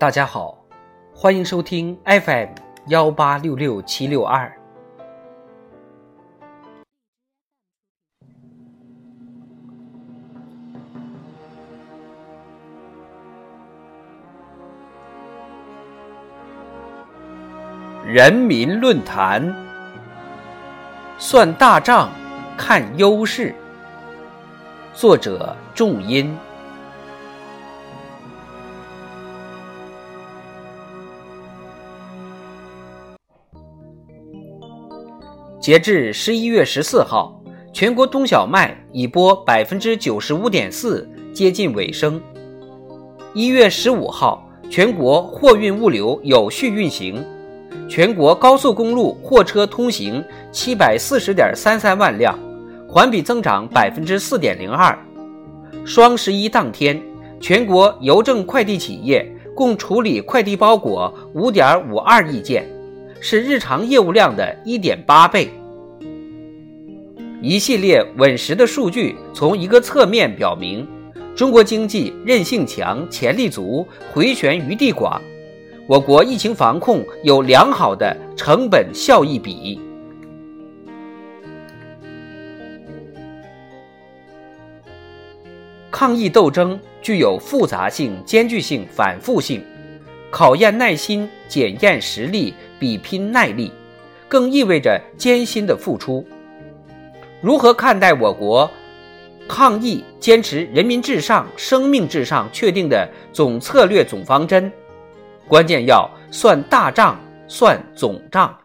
大家好，欢迎收听 FM 幺八六六七六二。人民论坛，算大账，看优势。作者：仲音。截至十一月十四号，全国冬小麦已播百分之九十五点四，接近尾声。一月十五号，全国货运物流有序运行，全国高速公路货车通行七百四十点三三万辆，环比增长百分之四点零二。双十一当天，全国邮政快递企业共处理快递包裹五点五二亿件。是日常业务量的一点八倍。一系列稳实的数据从一个侧面表明，中国经济韧性强、潜力足、回旋余地广，我国疫情防控有良好的成本效益比。抗疫斗争具有复杂性、艰巨性、反复性。考验耐心，检验实力，比拼耐力，更意味着艰辛的付出。如何看待我国抗疫坚持人民至上、生命至上确定的总策略、总方针？关键要算大账，算总账。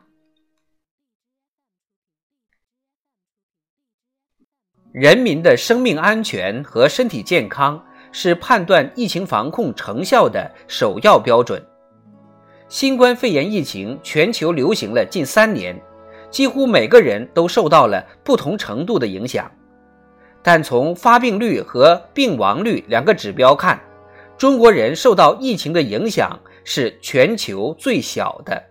人民的生命安全和身体健康。是判断疫情防控成效的首要标准。新冠肺炎疫情全球流行了近三年，几乎每个人都受到了不同程度的影响。但从发病率和病亡率两个指标看，中国人受到疫情的影响是全球最小的。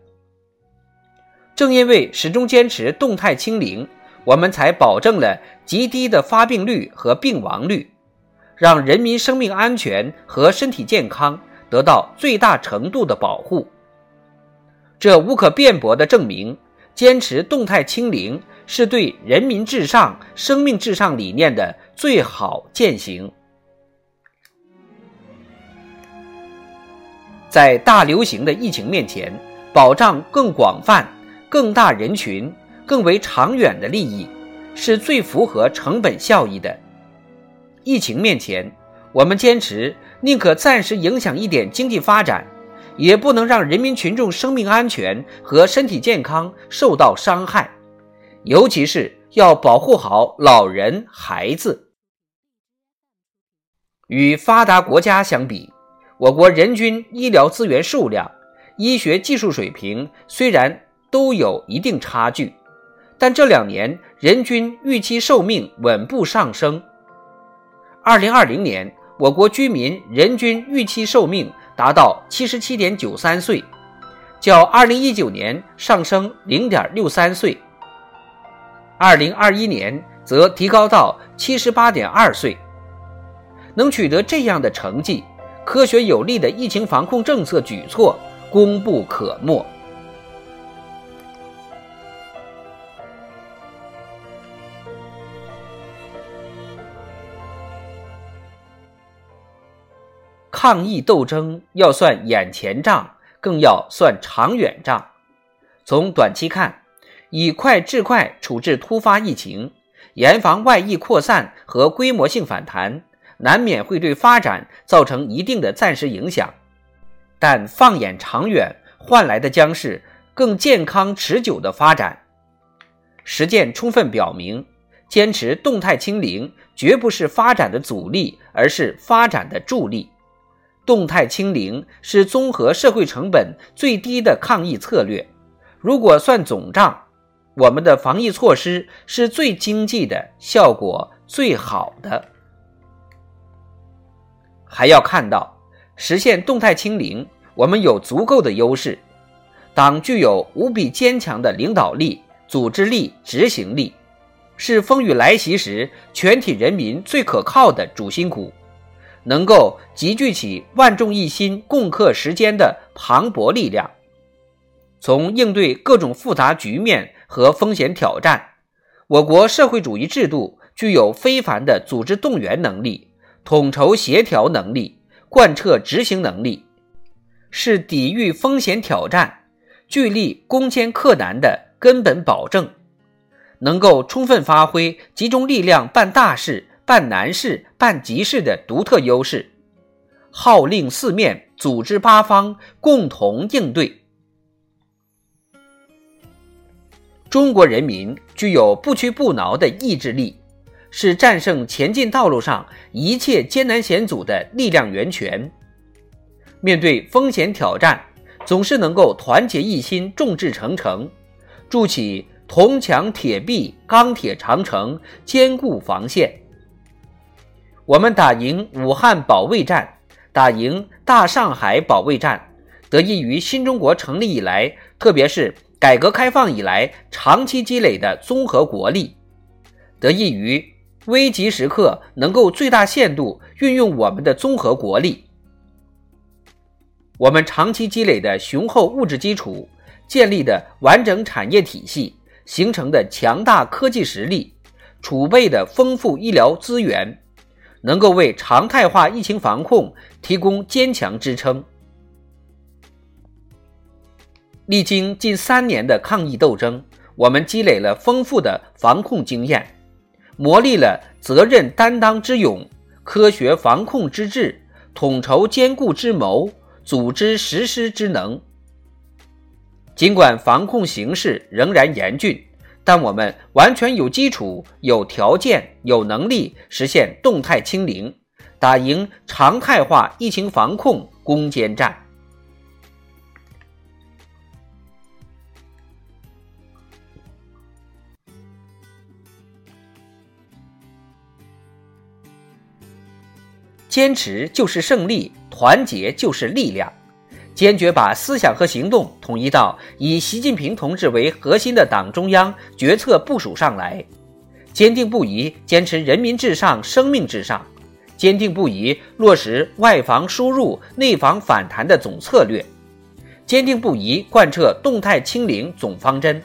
正因为始终坚持动态清零，我们才保证了极低的发病率和病亡率。让人民生命安全和身体健康得到最大程度的保护，这无可辩驳地证明，坚持动态清零是对人民至上、生命至上理念的最好践行。在大流行的疫情面前，保障更广泛、更大人群、更为长远的利益，是最符合成本效益的。疫情面前，我们坚持宁可暂时影响一点经济发展，也不能让人民群众生命安全和身体健康受到伤害，尤其是要保护好老人、孩子。与发达国家相比，我国人均医疗资源数量、医学技术水平虽然都有一定差距，但这两年人均预期寿命稳步上升。二零二零年，我国居民人均预期寿命达到七十七点九三岁，较二零一九年上升零点六三岁。二零二一年则提高到七十八点二岁。能取得这样的成绩，科学有力的疫情防控政策举措功不可没。抗疫斗争要算眼前账，更要算长远账。从短期看，以快制快处置突发疫情，严防外溢扩散和规模性反弹，难免会对发展造成一定的暂时影响。但放眼长远，换来的将是更健康持久的发展。实践充分表明，坚持动态清零绝不是发展的阻力，而是发展的助力。动态清零是综合社会成本最低的抗疫策略。如果算总账，我们的防疫措施是最经济的，效果最好的。还要看到，实现动态清零，我们有足够的优势。党具有无比坚强的领导力、组织力、执行力，是风雨来袭时全体人民最可靠的主心骨。能够集聚起万众一心、共克时艰的磅礴力量，从应对各种复杂局面和风险挑战，我国社会主义制度具有非凡的组织动员能力、统筹协调能力、贯彻执行能力，是抵御风险挑战、聚力攻坚克难的根本保证，能够充分发挥集中力量办大事。办难事、办急事的独特优势，号令四面，组织八方，共同应对。中国人民具有不屈不挠的意志力，是战胜前进道路上一切艰难险阻的力量源泉。面对风险挑战，总是能够团结一心，众志成城，筑起铜墙铁壁、钢铁长城，坚固防线。我们打赢武汉保卫战，打赢大上海保卫战，得益于新中国成立以来，特别是改革开放以来长期积累的综合国力，得益于危急时刻能够最大限度运用我们的综合国力。我们长期积累的雄厚物质基础，建立的完整产业体系，形成的强大科技实力，储备的丰富医疗资源。能够为常态化疫情防控提供坚强支撑。历经近三年的抗疫斗争，我们积累了丰富的防控经验，磨砺了责任担当之勇、科学防控之智、统筹兼顾之谋、组织实施之能。尽管防控形势仍然严峻。但我们完全有基础、有条件、有能力实现动态清零，打赢常态化疫情防控攻坚战。坚持就是胜利，团结就是力量。坚决把思想和行动统一到以习近平同志为核心的党中央决策部署上来，坚定不移坚持人民至上、生命至上，坚定不移落实外防输入、内防反弹的总策略，坚定不移贯彻动态清零总方针，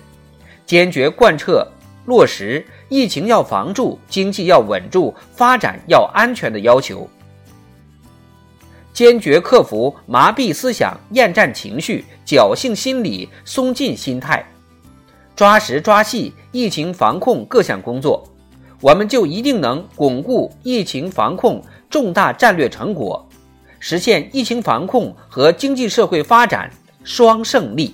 坚决贯彻落实疫情要防住、经济要稳住、发展要安全的要求。坚决克服麻痹思想、厌战情绪、侥幸心理、松劲心态，抓实抓细疫情防控各项工作，我们就一定能巩固疫情防控重大战略成果，实现疫情防控和经济社会发展双胜利。